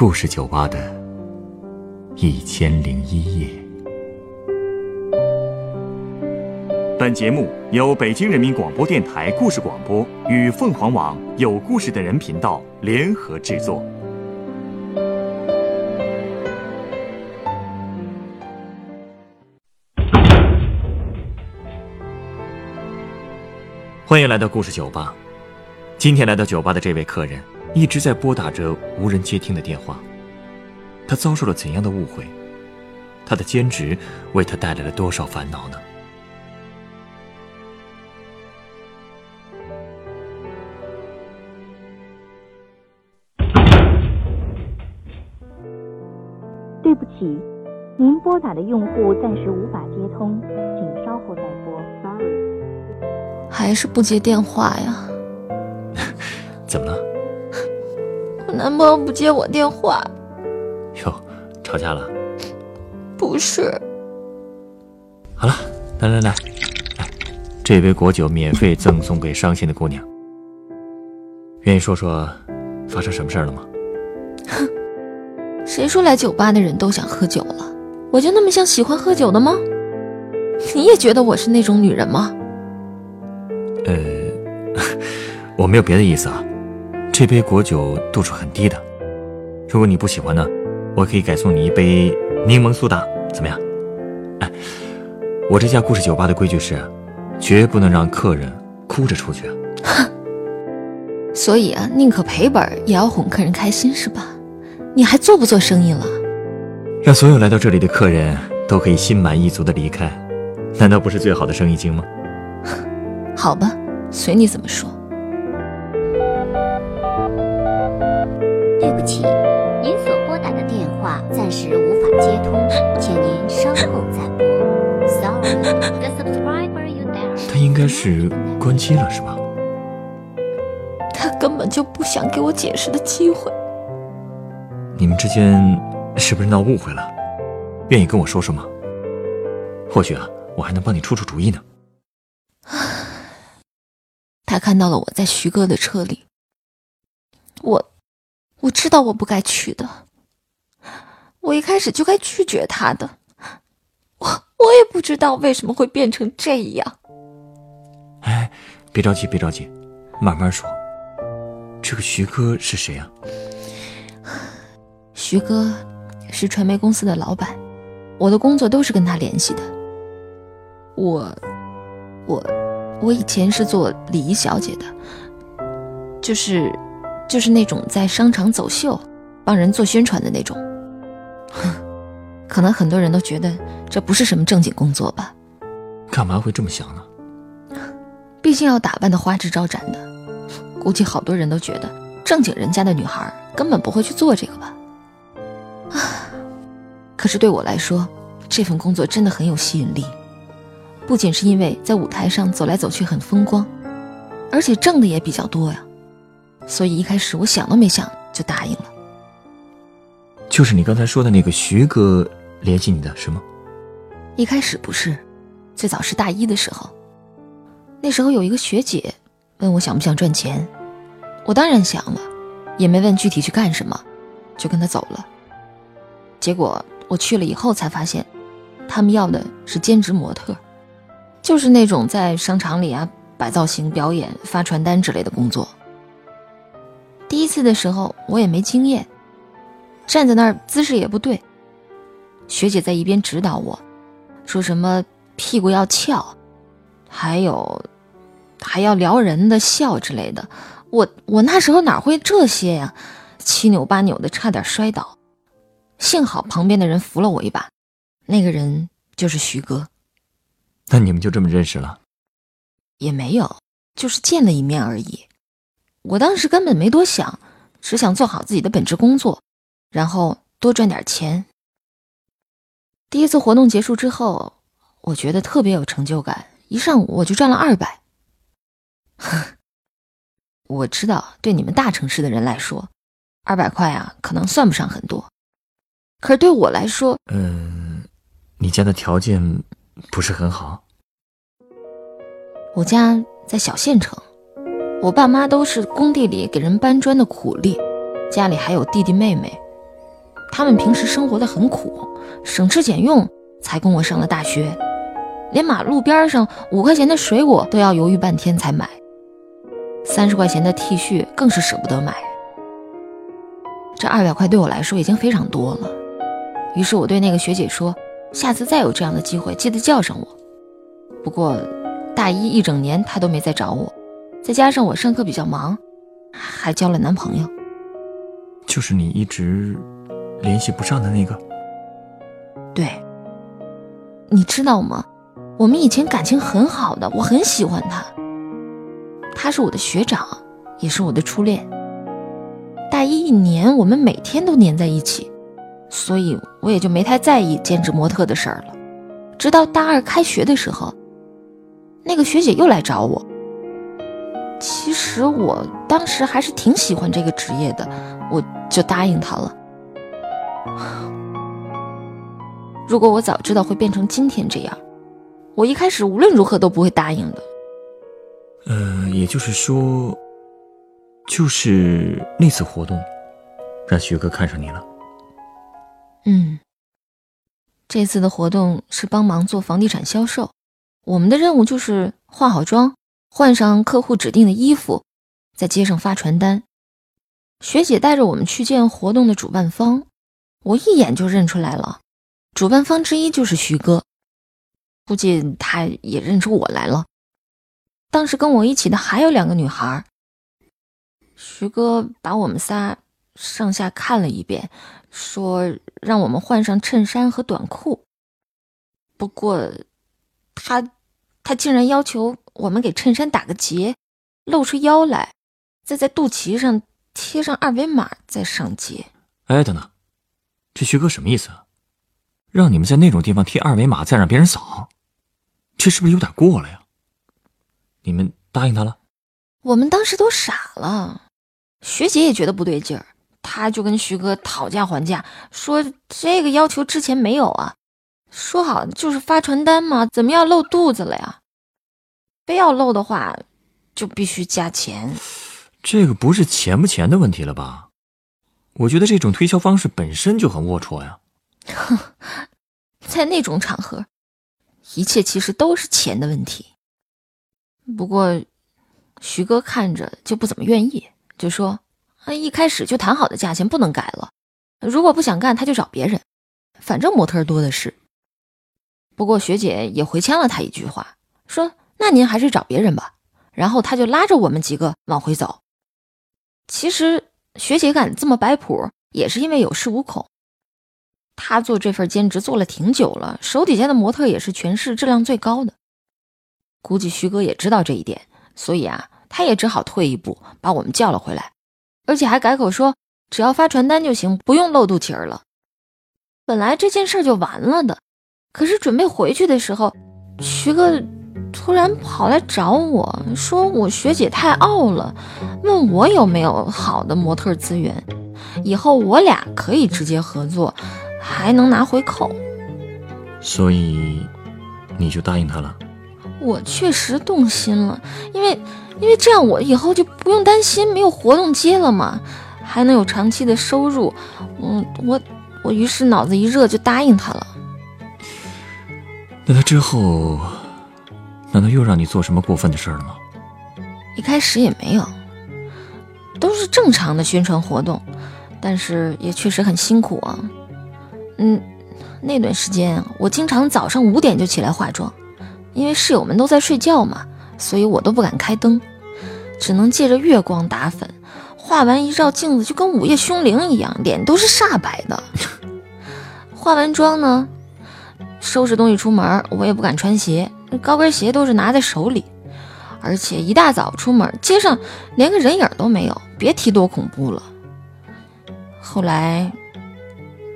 故事酒吧的一千零一夜。本节目由北京人民广播电台故事广播与凤凰网有故事的人频道联合制作。欢迎来到故事酒吧。今天来到酒吧的这位客人，一直在拨打着无人接听的电话。他遭受了怎样的误会？他的兼职为他带来了多少烦恼呢？对不起，您拨打的用户暂时无法接通，请稍后再拨。Sorry，还是不接电话呀？怎么了？我男朋友不接我电话。哟，吵架了？不是。好了，来来来，来，这杯果酒免费赠送给伤心的姑娘。愿意说说发生什么事儿了吗？哼，谁说来酒吧的人都想喝酒了？我就那么像喜欢喝酒的吗？你也觉得我是那种女人吗？呃，我没有别的意思啊。这杯果酒度数很低的，如果你不喜欢呢，我可以改送你一杯柠檬苏打，怎么样？哎，我这家故事酒吧的规矩是，绝不能让客人哭着出去。哼，所以啊，宁可赔本也要哄客人开心，是吧？你还做不做生意了？让所有来到这里的客人都可以心满意足的离开，难道不是最好的生意经吗？好吧，随你怎么说。对不起，您所拨打的电话暂时无法接通，请您稍后再拨。Sorry，the subscriber you dialed。他应该是关机了，是吧？他根本就不想给我解释的机会。你们之间是不是闹误会了？愿意跟我说说吗？或许啊，我还能帮你出出主意呢。他看到了我在徐哥的车里，我。我知道我不该去的，我一开始就该拒绝他的。我我也不知道为什么会变成这样。哎，别着急，别着急，慢慢说。这个徐哥是谁啊？徐哥是传媒公司的老板，我的工作都是跟他联系的。我我我以前是做礼仪小姐的，就是。就是那种在商场走秀，帮人做宣传的那种。哼，可能很多人都觉得这不是什么正经工作吧？干嘛会这么想呢？毕竟要打扮的花枝招展的，估计好多人都觉得正经人家的女孩根本不会去做这个吧？啊！可是对我来说，这份工作真的很有吸引力，不仅是因为在舞台上走来走去很风光，而且挣的也比较多呀。所以一开始我想都没想就答应了。就是你刚才说的那个徐哥联系你的是吗？一开始不是，最早是大一的时候。那时候有一个学姐问我想不想赚钱，我当然想了，也没问具体去干什么，就跟他走了。结果我去了以后才发现，他们要的是兼职模特，就是那种在商场里啊摆造型、表演、发传单之类的工作。第一次的时候，我也没经验，站在那儿姿势也不对。学姐在一边指导我，说什么屁股要翘，还有还要撩人的笑之类的。我我那时候哪会这些呀？七扭八扭的，差点摔倒。幸好旁边的人扶了我一把，那个人就是徐哥。那你们就这么认识了？也没有，就是见了一面而已。我当时根本没多想，只想做好自己的本职工作，然后多赚点钱。第一次活动结束之后，我觉得特别有成就感，一上午我就赚了二百。我知道，对你们大城市的人来说，二百块啊，可能算不上很多，可是对我来说，嗯，你家的条件不是很好。我家在小县城。我爸妈都是工地里给人搬砖的苦力，家里还有弟弟妹妹，他们平时生活的很苦，省吃俭用才供我上了大学，连马路边上五块钱的水果都要犹豫半天才买，三十块钱的 T 恤更是舍不得买。这二百块对我来说已经非常多了，于是我对那个学姐说：“下次再有这样的机会，记得叫上我。”不过大一一整年她都没再找我，再加上我上课比较忙，还交了男朋友。就是你一直联系不上的那个。对，你知道吗？我们以前感情很好的，我很喜欢他。他是我的学长，也是我的初恋。大一一年，我们每天都黏在一起，所以我也就没太在意兼职模特的事儿了。直到大二开学的时候，那个学姐又来找我。其实我当时还是挺喜欢这个职业的，我就答应他了。如果我早知道会变成今天这样，我一开始无论如何都不会答应的。呃，也就是说，就是那次活动，让徐哥看上你了。嗯，这次的活动是帮忙做房地产销售，我们的任务就是化好妆。换上客户指定的衣服，在街上发传单。学姐带着我们去见活动的主办方，我一眼就认出来了，主办方之一就是徐哥，估计他也认出我来了。当时跟我一起的还有两个女孩。徐哥把我们仨上下看了一遍，说让我们换上衬衫和短裤。不过，他。他竟然要求我们给衬衫打个结，露出腰来，再在肚脐上贴上二维码，再上街。哎，等等，这徐哥什么意思？让你们在那种地方贴二维码，再让别人扫，这是不是有点过了呀？你们答应他了？我们当时都傻了，学姐也觉得不对劲儿，她就跟徐哥讨价还价，说这个要求之前没有啊。说好就是发传单嘛，怎么要露肚子了呀？非要露的话，就必须加钱。这个不是钱不钱的问题了吧？我觉得这种推销方式本身就很龌龊呀。哼，在那种场合，一切其实都是钱的问题。不过，徐哥看着就不怎么愿意，就说：“啊，一开始就谈好的价钱不能改了。如果不想干，他就找别人，反正模特多的是。”不过学姐也回呛了他一句话，说：“那您还是找别人吧。”然后他就拉着我们几个往回走。其实学姐敢这么摆谱，也是因为有恃无恐。她做这份兼职做了挺久了，手底下的模特也是全市质量最高的。估计徐哥也知道这一点，所以啊，他也只好退一步把我们叫了回来，而且还改口说只要发传单就行，不用露肚脐儿了。本来这件事就完了的。可是准备回去的时候，徐哥突然跑来找我说：“我学姐太傲了，问我有没有好的模特资源，以后我俩可以直接合作，还能拿回扣。”所以你就答应他了？我确实动心了，因为因为这样我以后就不用担心没有活动接了嘛，还能有长期的收入。嗯，我我于是脑子一热就答应他了。那他之后，难道又让你做什么过分的事了吗？一开始也没有，都是正常的宣传活动，但是也确实很辛苦啊。嗯，那段时间我经常早上五点就起来化妆，因为室友们都在睡觉嘛，所以我都不敢开灯，只能借着月光打粉。化完一照镜子，就跟午夜凶铃一样，脸都是煞白的。化完妆呢？收拾东西出门，我也不敢穿鞋，高跟鞋都是拿在手里，而且一大早出门，街上连个人影都没有，别提多恐怖了。后来，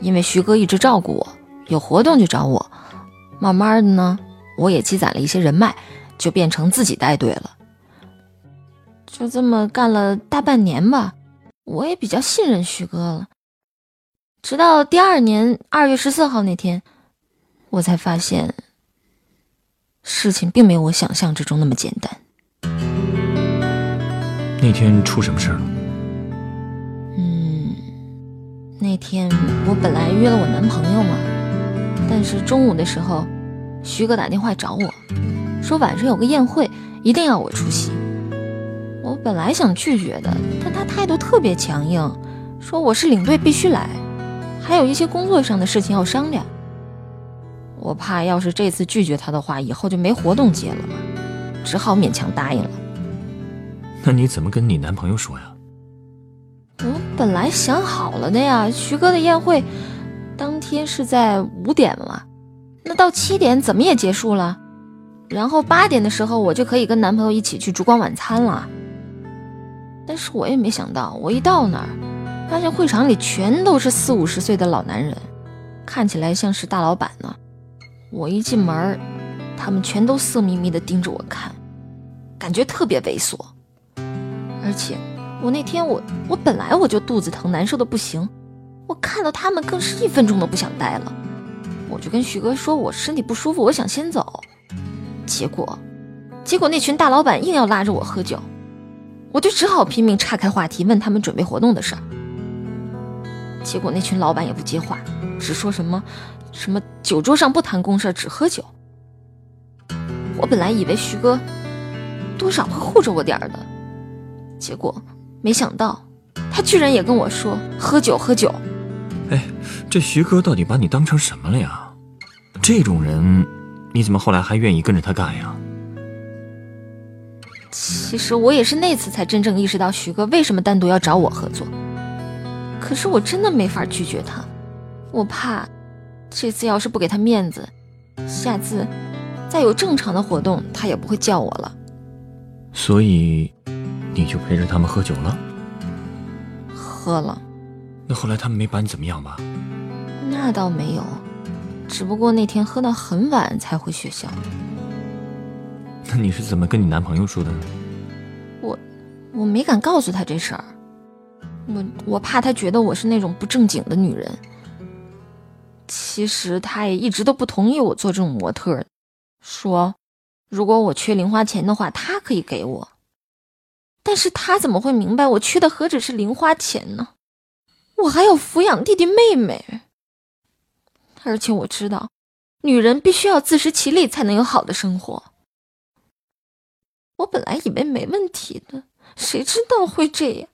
因为徐哥一直照顾我，有活动就找我，慢慢的呢，我也积攒了一些人脉，就变成自己带队了。就这么干了大半年吧，我也比较信任徐哥了。直到第二年二月十四号那天。我才发现，事情并没有我想象之中那么简单。那天出什么事了？嗯，那天我本来约了我男朋友嘛，但是中午的时候，徐哥打电话找我，说晚上有个宴会，一定要我出席。我本来想拒绝的，但他态度特别强硬，说我是领队必须来，还有一些工作上的事情要商量。我怕要是这次拒绝他的话，以后就没活动接了嘛，只好勉强答应了。那你怎么跟你男朋友说呀？我本来想好了的呀，徐哥的宴会当天是在五点嘛，那到七点怎么也结束了，然后八点的时候我就可以跟男朋友一起去烛光晚餐了。但是我也没想到，我一到那儿，发现会场里全都是四五十岁的老男人，看起来像是大老板呢。我一进门，他们全都色眯眯地盯着我看，感觉特别猥琐，而且。我那天我我本来我就肚子疼，难受的不行，我看到他们更是一分钟都不想待了。我就跟徐哥说，我身体不舒服，我想先走。结果，结果那群大老板硬要拉着我喝酒，我就只好拼命岔开话题，问他们准备活动的事儿。结果那群老板也不接话，只说什么什么酒桌上不谈公事，只喝酒。我本来以为徐哥多少会护着我点儿的，结果。没想到，他居然也跟我说喝酒喝酒。哎，这徐哥到底把你当成什么了呀？这种人，你怎么后来还愿意跟着他干呀？其实我也是那次才真正意识到徐哥为什么单独要找我合作。可是我真的没法拒绝他，我怕这次要是不给他面子，下次再有正常的活动他也不会叫我了。所以。你就陪着他们喝酒了，喝了。那后来他们没把你怎么样吧？那倒没有，只不过那天喝到很晚才回学校。那你是怎么跟你男朋友说的呢？我我没敢告诉他这事儿，我我怕他觉得我是那种不正经的女人。其实他也一直都不同意我做这种模特，说如果我缺零花钱的话，他可以给我。但是他怎么会明白我缺的何止是零花钱呢？我还要抚养弟弟妹妹，而且我知道，女人必须要自食其力才能有好的生活。我本来以为没问题的，谁知道会这样。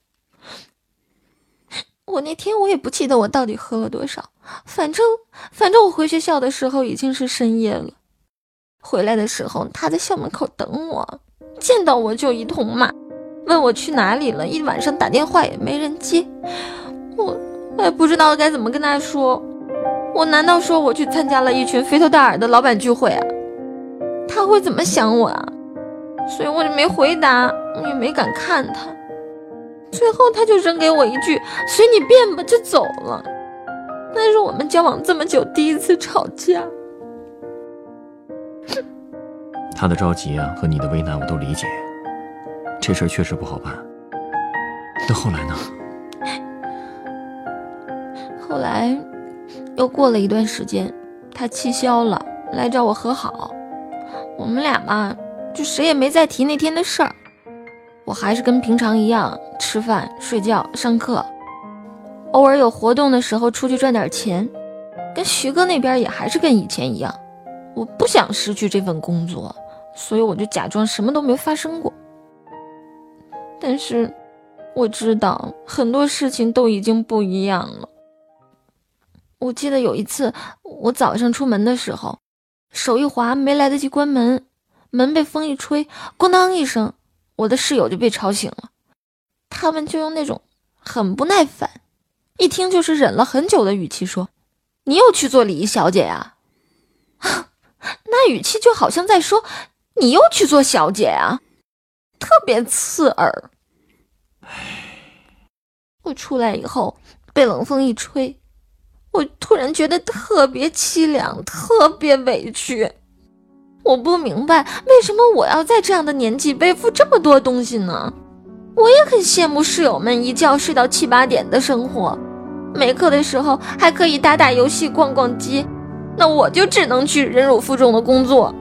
我那天我也不记得我到底喝了多少，反正反正我回学校的时候已经是深夜了。回来的时候他在校门口等我，见到我就一通骂。问我去哪里了，一晚上打电话也没人接，我我也不知道该怎么跟他说。我难道说我去参加了一群肥头大耳的老板聚会啊？他会怎么想我啊？所以我就没回答，也没敢看他。最后他就扔给我一句“随你便吧”，就走了。那是我们交往这么久第一次吵架。他的着急啊和你的为难我都理解。这事儿确实不好办。那后来呢？后来又过了一段时间，他气消了，来找我和好。我们俩嘛，就谁也没再提那天的事儿。我还是跟平常一样吃饭、睡觉、上课，偶尔有活动的时候出去赚点钱。跟徐哥那边也还是跟以前一样。我不想失去这份工作，所以我就假装什么都没发生过。但是，我知道很多事情都已经不一样了。我记得有一次，我早上出门的时候，手一滑，没来得及关门，门被风一吹，咣当一声，我的室友就被吵醒了。他们就用那种很不耐烦，一听就是忍了很久的语气说：“你又去做礼仪小姐呀？” 那语气就好像在说：“你又去做小姐呀？”特别刺耳。我出来以后被冷风一吹，我突然觉得特别凄凉，特别委屈。我不明白为什么我要在这样的年纪背负这么多东西呢？我也很羡慕室友们一觉睡到七八点的生活，没课的时候还可以打打游戏、逛逛街。那我就只能去忍辱负重的工作。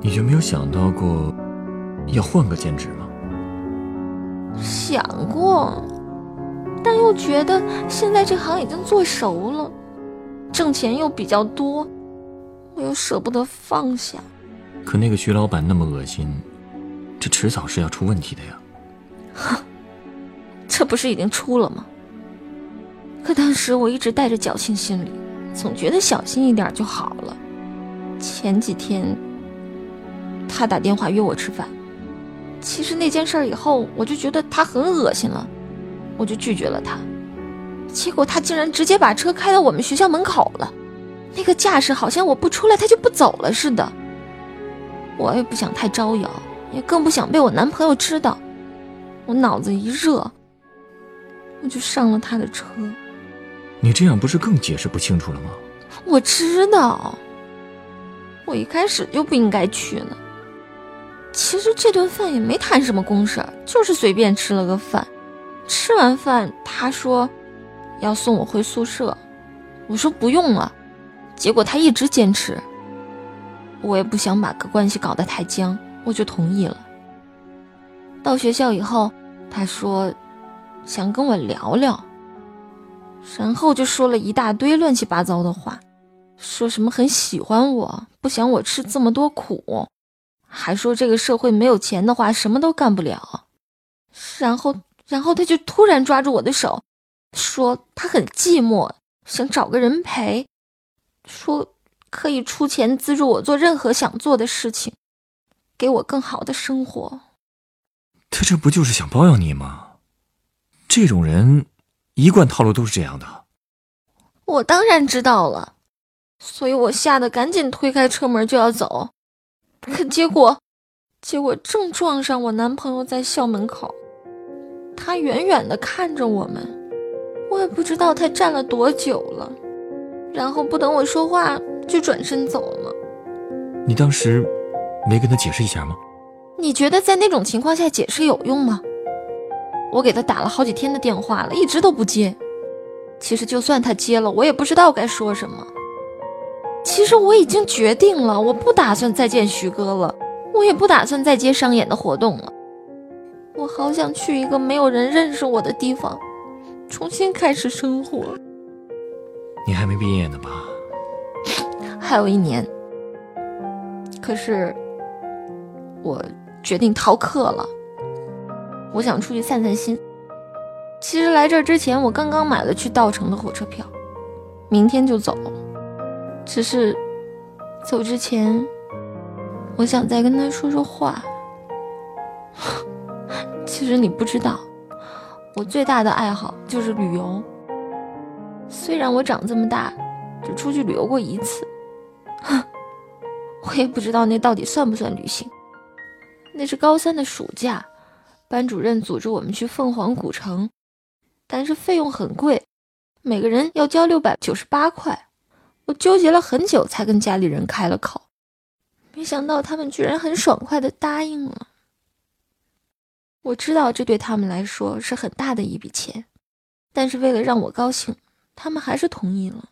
你就没有想到过要换个兼职吗？想过，但又觉得现在这行已经做熟了，挣钱又比较多，我又舍不得放下。可那个徐老板那么恶心，这迟早是要出问题的呀。哼，这不是已经出了吗？可当时我一直带着侥幸心理，总觉得小心一点就好了。前几天，他打电话约我吃饭。其实那件事以后，我就觉得他很恶心了，我就拒绝了他。结果他竟然直接把车开到我们学校门口了，那个架势好像我不出来他就不走了似的。我也不想太招摇，也更不想被我男朋友知道。我脑子一热，我就上了他的车。你这样不是更解释不清楚了吗？我知道，我一开始就不应该去呢。其实这顿饭也没谈什么公事，就是随便吃了个饭。吃完饭，他说要送我回宿舍，我说不用了。结果他一直坚持，我也不想把个关系搞得太僵，我就同意了。到学校以后，他说想跟我聊聊，然后就说了一大堆乱七八糟的话，说什么很喜欢我，不想我吃这么多苦。还说这个社会没有钱的话，什么都干不了。然后，然后他就突然抓住我的手，说他很寂寞，想找个人陪，说可以出钱资助我做任何想做的事情，给我更好的生活。他这不就是想包养你吗？这种人，一贯套路都是这样的。我当然知道了，所以我吓得赶紧推开车门就要走。可结果，结果正撞上我男朋友在校门口，他远远的看着我们，我也不知道他站了多久了，然后不等我说话就转身走了。你当时没跟他解释一下吗？你觉得在那种情况下解释有用吗？我给他打了好几天的电话了，一直都不接。其实就算他接了，我也不知道该说什么。其实我已经决定了，我不打算再见徐哥了，我也不打算再接商演的活动了。我好想去一个没有人认识我的地方，重新开始生活。你还没毕业呢吧？还有一年。可是，我决定逃课了。我想出去散散心。其实来这之前，我刚刚买了去稻城的火车票，明天就走。只是，走之前，我想再跟他说说话。其实你不知道，我最大的爱好就是旅游。虽然我长这么大，只出去旅游过一次，哼我也不知道那到底算不算旅行。那是高三的暑假，班主任组织我们去凤凰古城，但是费用很贵，每个人要交六百九十八块。我纠结了很久，才跟家里人开了口，没想到他们居然很爽快的答应了。我知道这对他们来说是很大的一笔钱，但是为了让我高兴，他们还是同意了。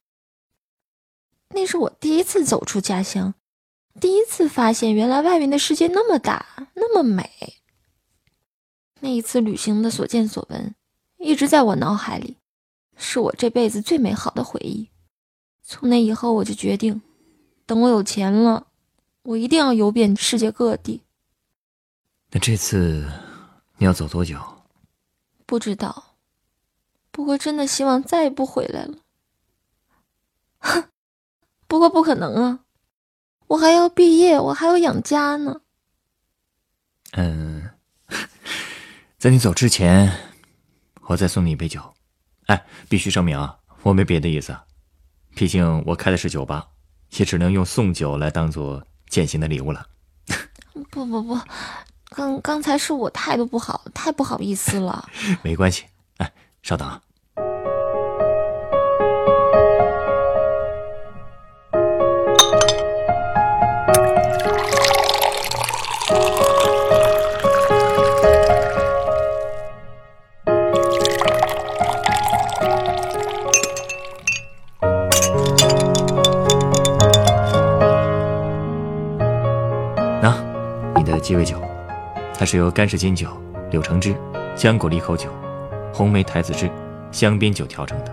那是我第一次走出家乡，第一次发现原来外面的世界那么大，那么美。那一次旅行的所见所闻，一直在我脑海里，是我这辈子最美好的回忆。从那以后，我就决定，等我有钱了，我一定要游遍世界各地。那这次你要走多久？不知道，不过真的希望再也不回来了。哼，不过不可能啊，我还要毕业，我还要养家呢。嗯，在你走之前，我再送你一杯酒。哎，必须声明啊，我没别的意思。毕竟我开的是酒吧，也只能用送酒来当做践行的礼物了。不不不，刚刚才是我态度不好，太不好意思了。没关系，哎，稍等啊。鸡尾酒，它是由干式金酒、柳橙汁、浆果利口酒、红梅台子汁、香槟酒调成的，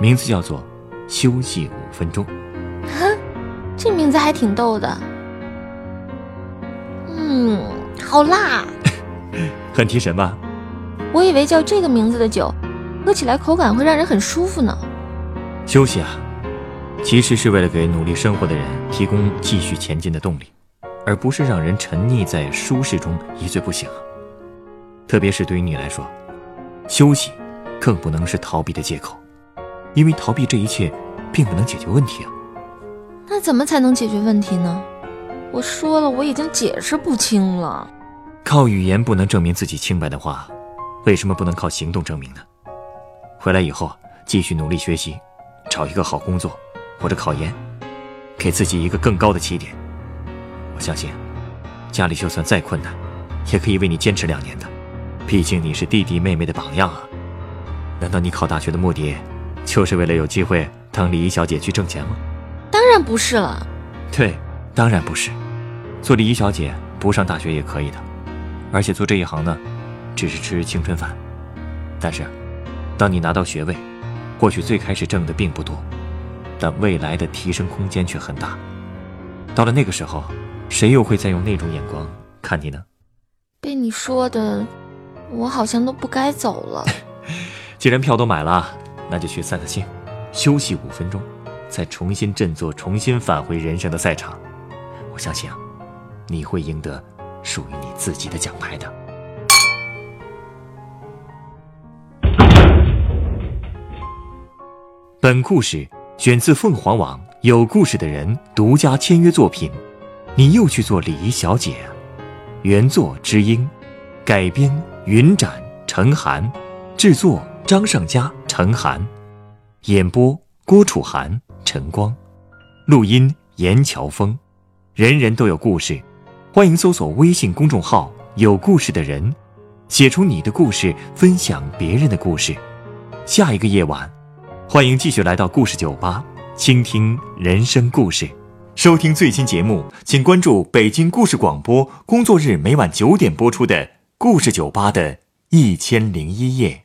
名字叫做“休息五分钟”。哼，这名字还挺逗的。嗯，好辣，很提神吧？我以为叫这个名字的酒，喝起来口感会让人很舒服呢。休息啊，其实是为了给努力生活的人提供继续前进的动力，而不是让人沉溺在舒适中一醉不醒。特别是对于你来说，休息更不能是逃避的借口，因为逃避这一切并不能解决问题啊。那怎么才能解决问题呢？我说了，我已经解释不清了。靠语言不能证明自己清白的话，为什么不能靠行动证明呢？回来以后继续努力学习，找一个好工作，或者考研，给自己一个更高的起点。我相信，家里就算再困难，也可以为你坚持两年的。毕竟你是弟弟妹妹的榜样啊。难道你考大学的目的，就是为了有机会当礼仪小姐去挣钱吗？当然不是了。对，当然不是。做礼仪小姐不上大学也可以的，而且做这一行呢，只是吃青春饭。但是，当你拿到学位，或许最开始挣的并不多，但未来的提升空间却很大。到了那个时候，谁又会再用那种眼光看你呢？被你说的，我好像都不该走了。既然票都买了，那就去散散心，休息五分钟，再重新振作，重新返回人生的赛场。我相信啊。你会赢得属于你自己的奖牌的。本故事选自凤凰网有故事的人独家签约作品。你又去做礼仪小姐？原作知音，改编云展、陈寒，制作张尚佳、陈寒，演播郭楚涵、陈光，录音严乔峰。人人都有故事。欢迎搜索微信公众号“有故事的人”，写出你的故事，分享别人的故事。下一个夜晚，欢迎继续来到故事酒吧，倾听人生故事。收听最新节目，请关注北京故事广播，工作日每晚九点播出的《故事酒吧》的一千零一夜。